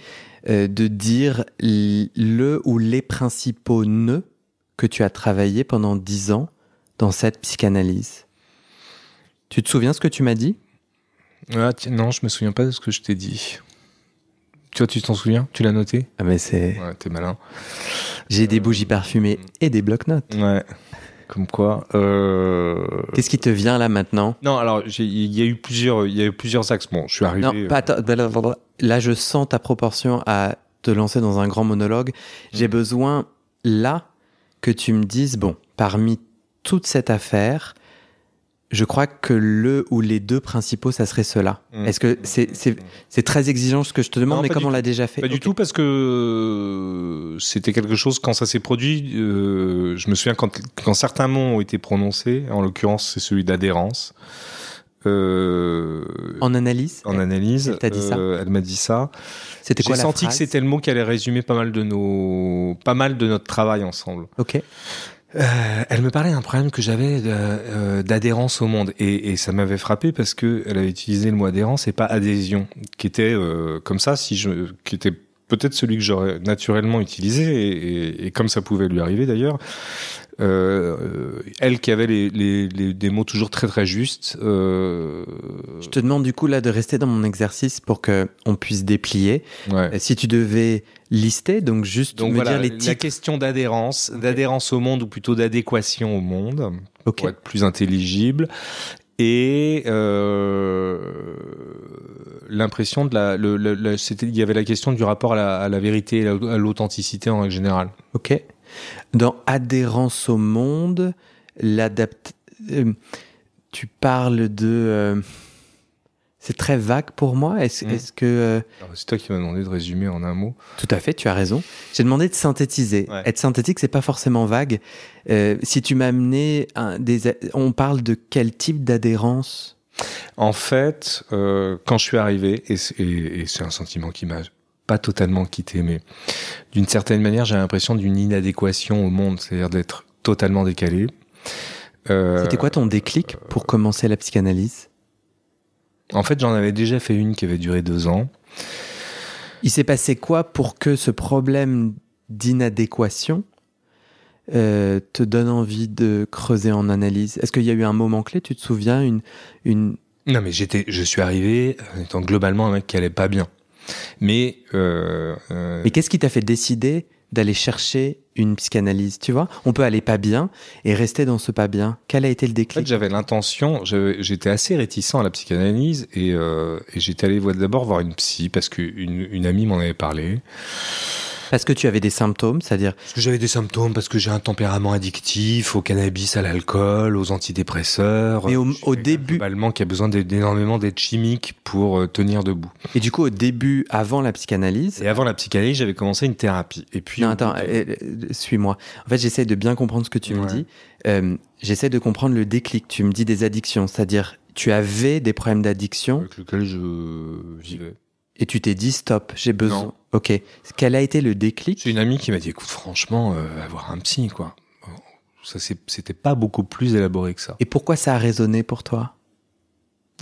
A: euh, de dire le ou les principaux nœuds que tu as travaillé pendant dix ans dans cette psychanalyse? Tu te souviens ce que tu m'as dit?
B: Ah, tiens, non, je me souviens pas de ce que je t'ai dit. Tu vois, tu t'en souviens? Tu l'as noté?
A: Ah mais c'est,
B: Ouais, t'es malin.
A: j'ai des bougies parfumées et des blocs-notes.
B: Ouais. Comme quoi. Euh...
A: Qu'est-ce qui te vient là maintenant?
B: Non, alors j'ai- il y a eu plusieurs, il y a eu plusieurs axes. Bon, je suis arrivé.
A: Non, pas attends, blablabla. là je sens ta proportion à te lancer dans un grand monologue. J'ai
B: Mhm.
A: besoin là que tu me dises bon, parmi toute cette affaire, je crois que le ou les deux principaux, ça serait cela.
B: Mm.
A: Est-ce que c'est c'est- c'est très exigeant ce que je te demande,
B: Non,
A: mais comme on l'a déjà fait
B: Pas du tout parce que euh, c'était quelque chose quand ça s'est produit. euh, je me souviens quand, quand certains mots ont été prononcés, en l'occurrence c'est celui d'adhérence. euh,
A: En analyse,
B: en analyse,
A: elle t'a dit ça
B: euh, elle m'a dit ça.
A: c'était
B: J'ai
A: quoi la
B: senti que c'était le mot qui allait résumer pas mal de nos, pas mal de notre travail ensemble.
A: Ok.
B: Euh, elle me parlait d'un problème que j'avais euh, d'adhérence au monde et, ça m'avait frappé parce que elle avait utilisé le mot adhérence et pas adhésion, qui était euh, comme ça, qui était peut-être celui que j'aurais naturellement utilisé et comme ça pouvait lui arriver d'ailleurs. Euh, elle qui avait les, les- les- des mots toujours très très justes. euh,
A: Je te demande du coup là de rester dans mon exercice pour que on puisse déplier.
B: ouais.
A: Euh, Si tu devais lister, donc juste
B: Donc
A: me
B: voilà,
A: dire les
B: la
A: titres.
B: question d'adhérence, d'adhérence au monde ou plutôt d'adéquation au monde. Pour être plus intelligible et euh, l'impression de la, le, le- le- c'était, il y avait la question du rapport à la, à la vérité et à l'authenticité en règle générale.
A: Ok. Dans adhérence au monde, l'adapt. euh, tu parles de. euh, c'est très vague pour moi. Est-ce
B: Mm.
A: est-ce que. euh,
B: Alors, C'est toi qui m'as demandé de résumer en un mot.
A: Tout à fait, tu as raison. J'ai demandé de synthétiser.
B: Ouais.
A: Être synthétique, c'est pas forcément vague. Si tu m'as amené un, des, on parle de quel type d'adhérence?
B: En fait, euh, quand je suis arrivé, et c'est, et- et c'est un sentiment qui m'a pas totalement quitté, mais d'une certaine manière, j'ai l'impression d'une inadéquation au monde, c'est-à-dire d'être totalement décalé. Euh,
A: C'était quoi ton déclic pour commencer la psychanalyse?
B: En fait, j'en avais déjà fait une qui avait duré deux ans.
A: Il s'est passé quoi pour que ce problème d'inadéquation euh, te donne envie de creuser en analyse? Est-ce qu'il y a eu un moment clé? Tu te souviens une, une...
B: Non, mais j'étais, je suis arrivé en étant globalement un mec qui allait pas bien. Mais, euh, euh,
A: Mais qu'est-ce qui t'a fait décider d'aller chercher une psychanalyse Tu vois, on peut aller pas bien et rester dans ce pas bien. Quel a été le
B: en fait,
A: déclic?
B: j'avais l'intention, j'étais assez réticent à la psychanalyse et, euh, et j'étais allé voir- d'abord voir une psy parce qu'une une amie m'en avait parlé.
A: Parce que tu avais des symptômes, c'est-à-dire
B: Parce que j'avais des symptômes, parce que j'ai un tempérament addictif au cannabis, à l'alcool, aux antidépresseurs.
A: Mais au-
B: Je suis
A: au
B: quelqu'un,
A: début-
B: globalement, qui a besoin d'é- d'énormément d'aide chimique pour euh, tenir debout.
A: et du coup au début, avant la psychanalyse.
B: Et avant la psychanalyse, j'avais commencé une thérapie. Et puis,
A: Non, attends,
B: de-
A: euh, euh, suis-moi. En fait, j'essaie de bien comprendre ce que tu me dis. Euh, j'essaie de comprendre le déclic. Tu me dis des addictions, c'est-à-dire tu avais des problèmes d'addiction
B: avec lequel je vivais.
A: et tu t'es dit stop, j'ai besoin.
B: Non.
A: Ok. Quel a été le déclic?
B: C'est une amie qui m'a dit, écoute, franchement, euh, va voir un psy, quoi. Ça, c'est- c'était pas beaucoup plus élaboré que ça.
A: Et pourquoi ça a résonné pour toi?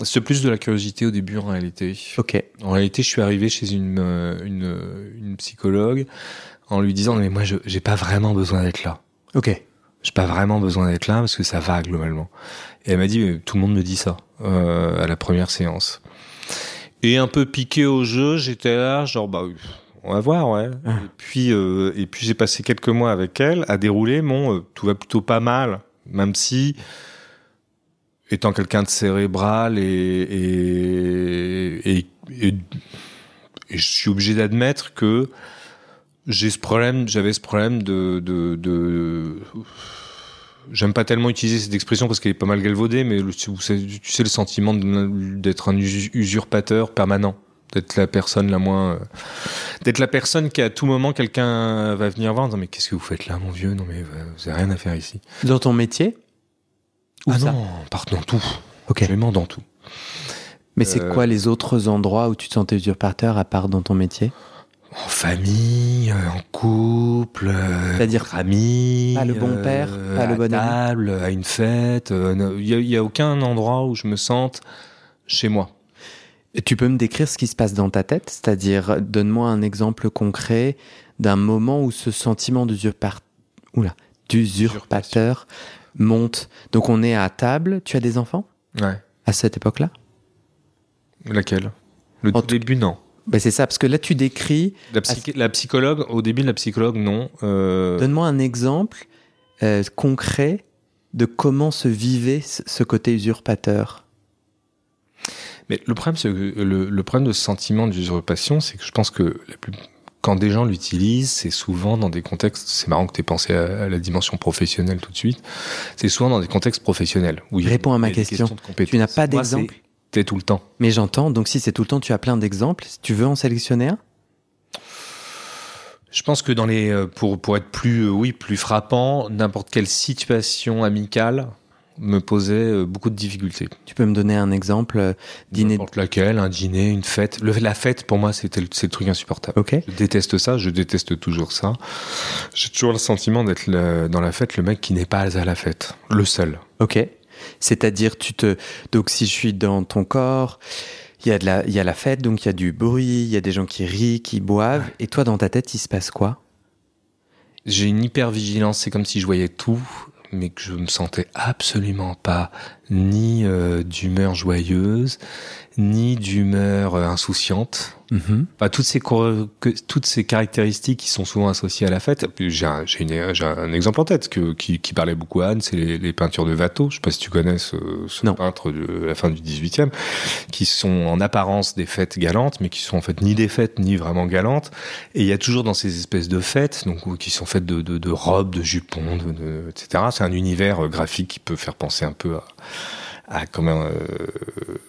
B: C'était plus de la curiosité au début, en réalité.
A: Ok.
B: En réalité, je suis arrivé chez une, euh, une, euh, une psychologue en lui disant, mais moi, je j'ai pas vraiment besoin d'être là.
A: Ok.
B: J'ai pas vraiment besoin d'être là parce que ça va globalement. Et elle m'a dit, mais tout le monde me dit ça euh, à la première séance. Et un peu piqué au jeu, j'étais là, genre bah on va voir, ouais.
A: Ah.
B: Et puis euh, et puis j'ai passé quelques mois avec elle à dérouler mon euh, tout va plutôt pas mal, même si étant quelqu'un de cérébral et et, et, et- et je suis obligé d'admettre que j'ai ce problème, j'avais ce problème de, de, de j'aime pas tellement utiliser cette expression parce qu'elle est pas mal galvaudée, mais le- tu sais, tu sais le sentiment d'être un us- usurpateur permanent, d'être la personne la moins, euh, d'être la personne qui à tout moment quelqu'un va venir voir en disant mais qu'est-ce que vous faites là mon vieux? Non mais euh, vous avez rien à faire ici.
A: Dans ton métier? Où
B: ah
A: ça?
B: non, part dans tout,
A: Ok.
B: vraiment dans tout.
A: Mais c'est
B: Euh,
A: quoi les autres endroits où tu te sentais usurpateur à part dans ton métier?
B: En famille, euh, en couple, euh,
A: C'est-à-dire
B: amis,
A: pas le bon
B: euh,
A: père, pas le
B: à
A: bon ami?
B: table, à une fête. euh, Il y, a- il y a aucun endroit où je me sente chez moi.
A: Tu peux me décrire ce qui se passe dans ta tête? C'est-à-dire, donne-moi un exemple concret d'un moment où ce sentiment d'usurpateur monte. Donc on est à table, tu as des enfants?
B: Ouais.
A: à cette époque-là?
B: Laquelle? Le
A: En
B: début, non.
A: ben C'est ça, parce que là tu décris,
B: La, psy- la psychologue, au début, la psychologue, non. Euh,
A: donne-moi un exemple euh, concret de comment se vivait ce côté usurpateur.
B: Mais le problème, c'est que le, le problème de ce sentiment d'usurpation, c'est que je pense que la plus- quand des gens l'utilisent, c'est souvent dans des contextes. C'est marrant que tu aies pensé à, la dimension professionnelle tout de suite. C'est souvent dans des contextes professionnels.
A: Où Réponds à ma question. Tu n'as pas d'exemple
B: T'es tout le temps.
A: Mais j'entends. Donc si c'est tout le temps, tu as plein d'exemples. Tu veux en sélectionner un?
B: Je pense que dans les euh, pour pour être plus euh, oui plus frappant, n'importe quelle situation amicale me posait euh, beaucoup de difficultés.
A: Tu peux me donner un exemple
B: dîner N'importe laquelle, un dîner, une fête. la fête pour moi c'était c'est le truc insupportable.
A: Ok.
B: Je déteste ça, je déteste toujours ça. J'ai toujours le sentiment d'être dans la fête le mec qui n'est pas à la fête, le seul.
A: Ok. C'est-à-dire tu te donc si je suis dans ton corps il y, a de la, il y a la fête, donc il y a du bruit, il y a des gens qui rient, qui boivent. Et toi, dans ta tête, il se passe quoi?
B: J'ai une hyper vigilance. C'est comme si je voyais tout, mais que je me sentais absolument pas ni euh, d'humeur joyeuse, ni d'humeur euh, insouciante. Mm toutes, ces, toutes ces caractéristiques qui sont souvent associées à la fête. J'ai un, un, exemple en tête que, qui, qui, parlait beaucoup à Anne, c'est les, les, peintures de Watteau. Je sais pas si tu connais ce, ce peintre de la fin du 18e, qui sont en apparence des fêtes galantes, mais qui sont en fait ni des fêtes ni vraiment galantes. Et il y a toujours dans ces espèces de fêtes, donc qui sont faites de, de, de robes, de jupons, de, etc. C'est un univers graphique qui peut faire penser un peu à ah, comment euh,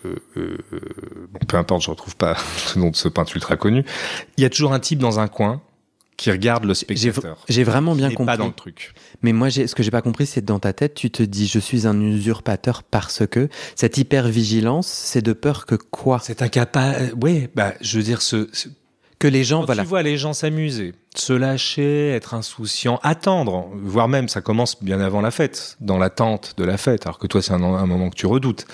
B: euh, euh, bon, peu importe, je retrouve pas (laughs) le nom de ce peintre ultra connu. Il y a toujours un type dans un coin qui regarde le spectateur.
A: J'ai vraiment bien compris.
B: Pas dans le truc.
A: Mais moi, ce que j'ai pas compris, c'est dans ta tête, tu te dis, je suis un usurpateur parce que cette hyper vigilance, c'est de peur que quoi?
B: C'est incapable. Oui, bah, je veux dire, ce,
A: que les gens,
B: voilà. Tu vois les gens s'amuser, se lâcher, être insouciant, attendre, voire même ça commence bien avant la fête, dans l'attente de la fête, alors que toi c'est un, moment que tu redoutes.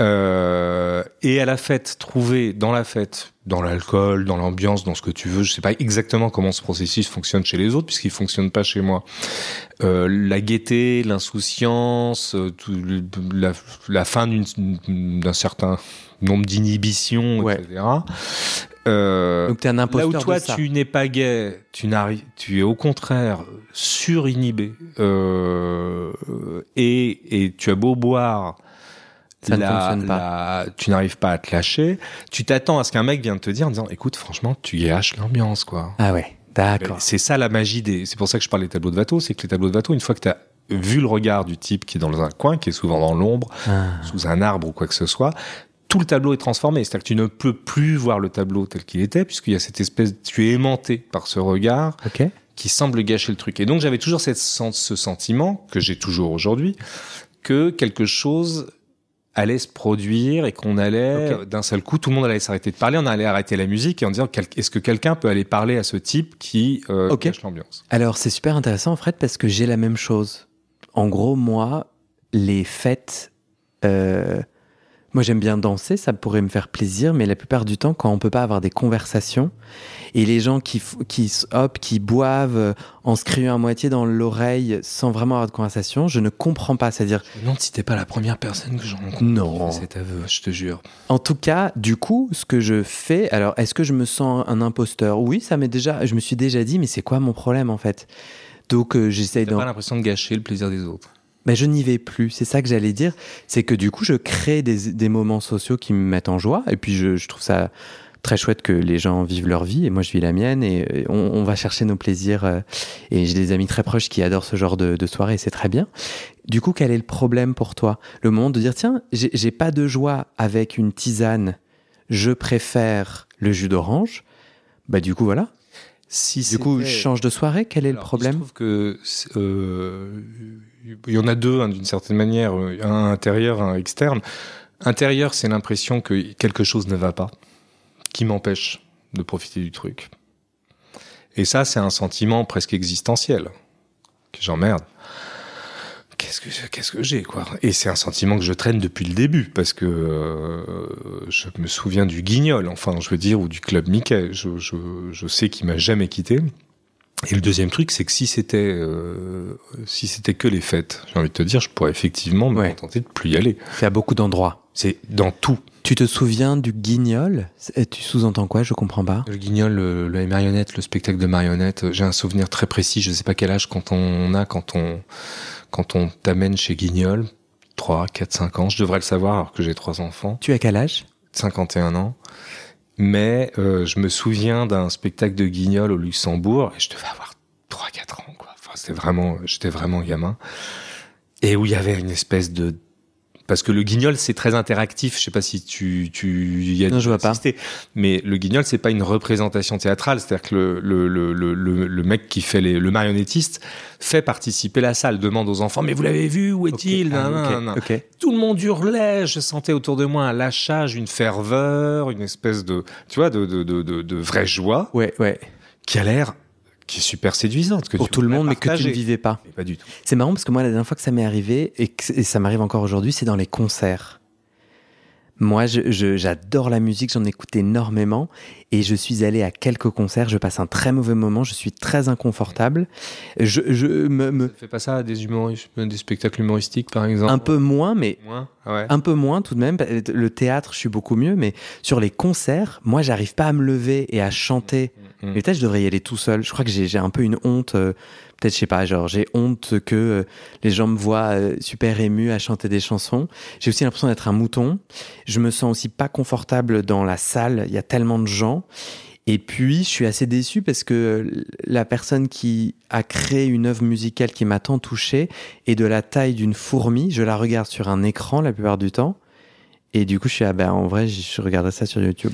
B: Euh, et à la fête, trouver dans la fête, dans l'alcool, dans l'ambiance, dans ce que tu veux, je sais pas exactement comment ce processus fonctionne chez les autres, puisqu'il fonctionne pas chez moi. Euh, la gaieté, l'insouciance, euh, la, la fin d'un certain nombre d'inhibitions, etc.
A: Euh, Donc un imposteur
B: Là où toi tu n'es pas gay, tu n'arrives, tu es au contraire surinhibé euh, et, et tu as beau boire,
A: ça ne fonctionne pas.
B: tu n'arrives pas à te lâcher. Tu t'attends à ce qu'un mec vienne te dire en disant, écoute, franchement, tu gâches l'ambiance, quoi.
A: Ah ouais, d'accord.
B: C'est ça la magie des. C'est pour ça que je parle des tableaux de Watteau, c'est que les tableaux de Watteau, une fois que tu as vu le regard du type qui est dans un coin, qui est souvent dans l'ombre, ah. sous un arbre ou quoi que ce soit, tout le tableau est transformé. C'est-à-dire que tu ne peux plus voir le tableau tel qu'il était, puisqu'il y a cette espèce, tu es aimanté par ce regard qui semble gâcher le truc. Et donc j'avais toujours cette, ce sentiment, que j'ai toujours aujourd'hui, que quelque chose allait se produire et qu'on allait d'un seul coup, tout le monde allait s'arrêter de parler, on allait arrêter la musique et en disant est-ce que quelqu'un peut aller parler à ce type qui euh, gâche l'ambiance?
A: Alors c'est super intéressant Fred parce que j'ai la même chose. En gros, moi, les fêtes, euh, moi, j'aime bien danser, ça pourrait me faire plaisir, mais la plupart du temps, quand on peut pas avoir des conversations et les gens qui, qui, hop, qui boivent euh, en se criant à moitié dans l'oreille sans vraiment avoir de conversation, je ne comprends pas. C'est-à-dire.
B: Non, si t'es pas la première personne que j'en rencontre.
A: Non.
B: C'est aveu, je te jure.
A: En tout cas, du coup, ce que je fais, alors, est-ce que je me sens un imposteur? Oui, ça m'est déjà, je me suis déjà dit, mais c'est quoi mon problème en fait? Donc, euh, j'essaye
B: de. pas l'impression de gâcher le plaisir des autres
A: mais je n'y vais plus. C'est ça que j'allais dire. C'est que du coup, je crée des, des, moments sociaux qui me mettent en joie. Et puis, je, je, trouve ça très chouette que les gens vivent leur vie. Et moi, je vis la mienne. Et on, on va chercher nos plaisirs. Euh, et j'ai des amis très proches qui adorent ce genre de, de soirée. C'est très bien. Du coup, quel est le problème pour toi? Le moment de dire, tiens, j'ai pas de joie avec une tisane. Je préfère le jus d'orange. Bah, du coup, voilà. Si du coup, change de soirée. Quel est le problème Je
B: trouve que euh, il y en a deux, hein, d'une certaine manière, un intérieur, un externe. Intérieur, c'est l'impression que quelque chose ne va pas, qui m'empêche de profiter du truc. Et ça, c'est un sentiment presque existentiel, que j'emmerde. Qu'est-ce que qu'est-ce que j'ai quoi? Et c'est un sentiment que je traîne depuis le début parce que euh, je me souviens du Guignol, enfin je veux dire, ou du club Mickey. Je, je, je sais qu'il m'a jamais quitté. Et le deuxième truc, c'est que si c'était euh, si c'était que les fêtes, j'ai envie de te dire, je pourrais effectivement me contenter de plus y aller.
A: C'est à beaucoup d'endroits.
B: C'est dans tout.
A: Tu te souviens du Guignol? Tu sous-entends quoi? Je comprends pas.
B: Le Guignol, le, le marionnette, le spectacle de marionnettes. J'ai un souvenir très précis. Je sais pas quel âge quand on a quand on quand on t'amène chez Guignol. 3, 4, 5 ans. Je devrais le savoir alors que j'ai trois enfants.
A: Tu as quel âge?
B: 51 ans. Mais euh, je me souviens d'un spectacle de Guignol au Luxembourg, et je devais avoir 3-4 ans, quoi. Enfin, c'était vraiment, j'étais vraiment gamin. Et où il y avait une espèce de parce que le guignol c'est très interactif. Je sais pas si tu tu y as
A: non, je vois pas.
B: Mais le guignol c'est pas une représentation théâtrale, c'est-à-dire que le le, le le le mec qui fait les, le marionnettiste fait participer la salle, demande aux enfants mais vous l'avez vu où est-il?
A: Okay.
B: Ah, Tout le monde hurlait, je sentais autour de moi un lâchage, une ferveur, une espèce de tu vois de de de de, de vraie joie.
A: Ouais ouais.
B: Qui a l'air qui est super séduisante. Que
A: Pour tout le monde, mais que tu ne vivais pas.
B: pas du tout.
A: C'est marrant parce que moi, la dernière fois que ça m'est arrivé, et, que, ça m'arrive encore aujourd'hui, c'est dans les concerts. Moi, j'adore la musique, j'en écoute énormément et je suis allé à quelques concerts. Je passe un très mauvais moment, je suis très inconfortable. Je, je me, me...
B: fais pas ça à des, des spectacles humoristiques, par exemple?
A: Un peu moins, mais ah un peu moins tout de même. Le théâtre, je suis beaucoup mieux, mais sur les concerts, moi, j'arrive pas à me lever et à chanter. Mm. Mais peut-être je devrais y aller tout seul. Je crois que j'ai un peu une honte. Euh, peut-être, je sais pas, genre, j'ai honte que euh, les gens me voient euh, super ému à chanter des chansons. J'ai aussi l'impression d'être un mouton. Je me sens aussi pas confortable dans la salle. Il y a tellement de gens. Et puis, je suis assez déçu parce que la personne qui a créé une œuvre musicale qui m'a tant touché est de la taille d'une fourmi. Je la regarde sur un écran la plupart du temps. Et du coup, je suis, ah ben, en vrai, je regarderai ça sur YouTube.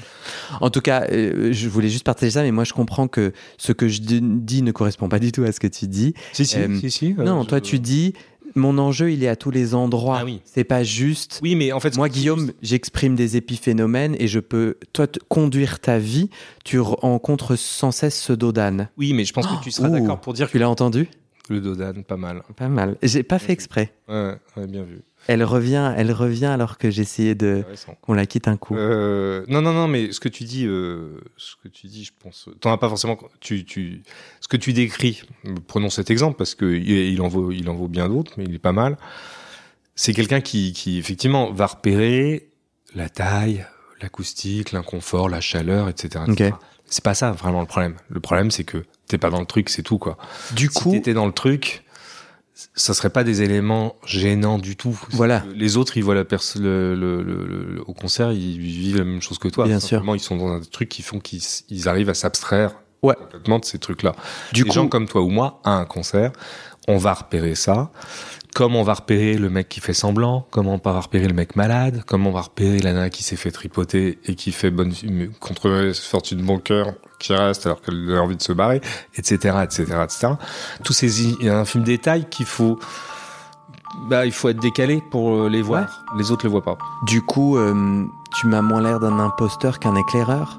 A: En tout cas, euh, je voulais juste partager ça, mais moi, je comprends que ce que je dis ne correspond pas du tout à ce que tu dis.
B: Si, si, euh, si, si.
A: Euh, non, toi, tu dis, mon enjeu, il est à tous les endroits. Ah oui. C'est pas juste.
B: Oui, mais en fait,
A: moi, Guillaume, j'exprime des épiphénomènes et je peux, toi, conduire ta vie. Tu rencontres sans cesse ce Dodan.
B: Oui, mais je pense que tu seras d'accord pour dire que.
A: Tu l'as entendu?
B: Le Dodan, pas mal.
A: Pas mal. J'ai pas fait exprès.
B: Ouais, ouais, bien vu.
A: Elle revient, elle revient alors que j'essayais de qu'on la quitte un coup.
B: Euh, non, non, non, mais ce que tu dis, euh, ce que tu dis, je pense, t'en as pas forcément. Tu, tu, ce que tu décris. Prenons cet exemple parce que il en vaut, il en vaut bien d'autres, mais il est pas mal. C'est quelqu'un qui, qui effectivement va repérer la taille, l'acoustique, l'inconfort, la chaleur, etc. C'est pas ça vraiment le problème. Le problème, c'est que t'es pas dans le truc, c'est tout quoi.
A: Du
B: si
A: coup,
B: t'étais dans le truc ça serait pas des éléments gênants du tout.
A: Voilà.
B: Les autres, ils voient la personne le, le, le, au concert, ils vivent la même chose que toi.
A: Bien sûr.
B: Ils sont dans un truc qui font qu'ils arrivent à s'abstraire
A: ouais.
B: complètement de ces trucs-là. Du Des gens comme toi ou moi, à un concert, on va repérer ça. Comme on va repérer le mec qui fait semblant, comment on va repérer le mec malade, comment on va repérer la nana qui s'est fait tripoter et qui fait bonne contre fortune bon cœur qui reste alors qu'elle a envie de se barrer, etc., etc., etc. Tous ces, il y a un film détail qu'il faut, bah, il faut être décalé pour euh, les voir. Les autres le voient pas.
A: Du coup, euh, tu m'as moins l'air d'un imposteur qu'un éclaireur?